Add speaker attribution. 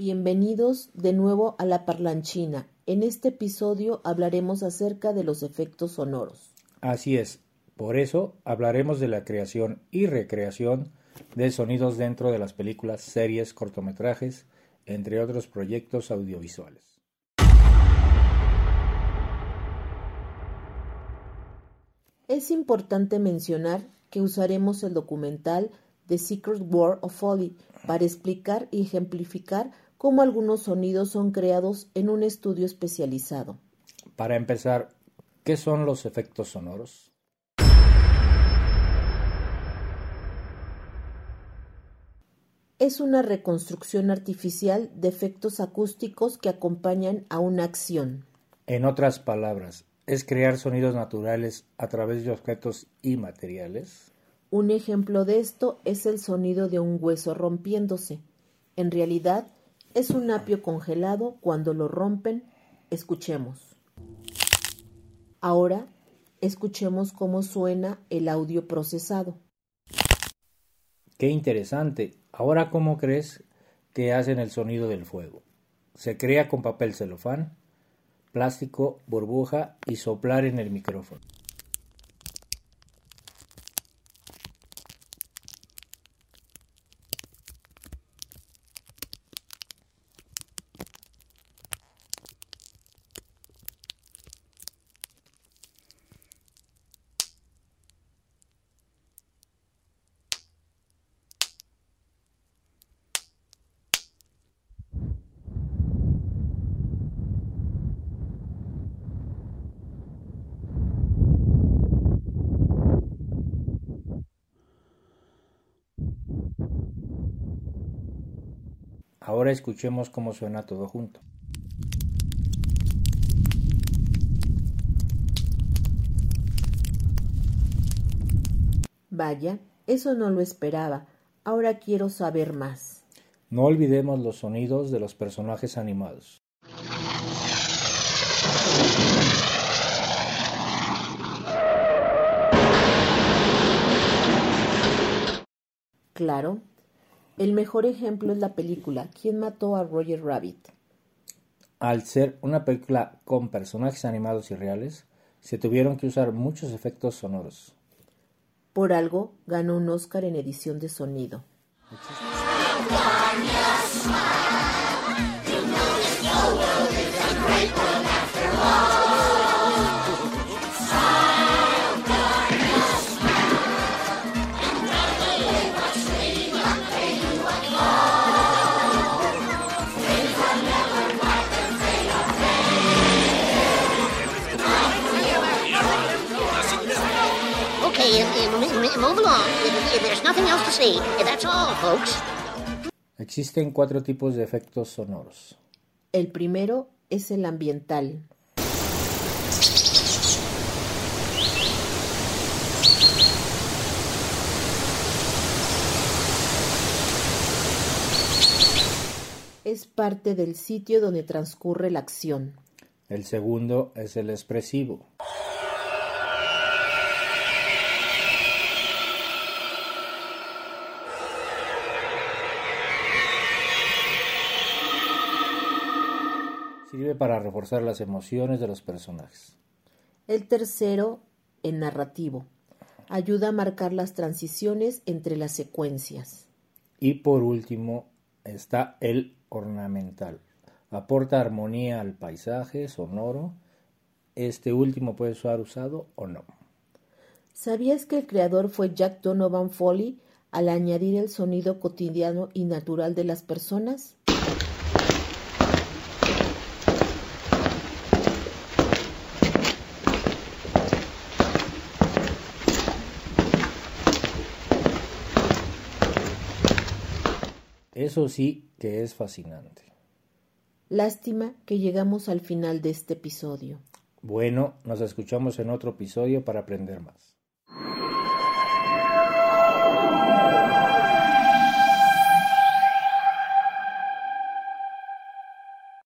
Speaker 1: Bienvenidos de nuevo a la parlanchina. En este episodio hablaremos acerca de los efectos sonoros.
Speaker 2: Así es, por eso hablaremos de la creación y recreación de sonidos dentro de las películas, series, cortometrajes, entre otros proyectos audiovisuales.
Speaker 1: Es importante mencionar que usaremos el documental The Secret War of Folly para explicar y ejemplificar cómo algunos sonidos son creados en un estudio especializado.
Speaker 2: Para empezar, ¿qué son los efectos sonoros?
Speaker 1: Es una reconstrucción artificial de efectos acústicos que acompañan a una acción.
Speaker 2: En otras palabras, es crear sonidos naturales a través de objetos y materiales.
Speaker 1: Un ejemplo de esto es el sonido de un hueso rompiéndose. En realidad, es un apio congelado cuando lo rompen. Escuchemos. Ahora, escuchemos cómo suena el audio procesado.
Speaker 2: Qué interesante. Ahora, ¿cómo crees que hacen el sonido del fuego? ¿Se crea con papel celofán? plástico, burbuja y soplar en el micrófono. Ahora escuchemos cómo suena todo junto.
Speaker 1: Vaya, eso no lo esperaba. Ahora quiero saber más.
Speaker 2: No olvidemos los sonidos de los personajes animados.
Speaker 1: Claro, el mejor ejemplo es la película ¿Quién mató a Roger Rabbit?
Speaker 2: Al ser una película con personajes animados y reales, se tuvieron que usar muchos efectos sonoros.
Speaker 1: Por algo ganó un Oscar en edición de sonido.
Speaker 2: Existen cuatro tipos de efectos sonoros.
Speaker 1: El primero es el ambiental. Es parte del sitio donde transcurre la acción.
Speaker 2: El segundo es el expresivo. Sirve para reforzar las emociones de los personajes.
Speaker 1: El tercero, el narrativo. Ayuda a marcar las transiciones entre las secuencias.
Speaker 2: Y por último está el ornamental. Aporta armonía al paisaje sonoro. Este último puede ser usado o no.
Speaker 1: ¿Sabías que el creador fue Jack Donovan Foley al añadir el sonido cotidiano y natural de las personas?
Speaker 2: Eso sí que es fascinante.
Speaker 1: Lástima que llegamos al final de este episodio.
Speaker 2: Bueno, nos escuchamos en otro episodio para aprender más.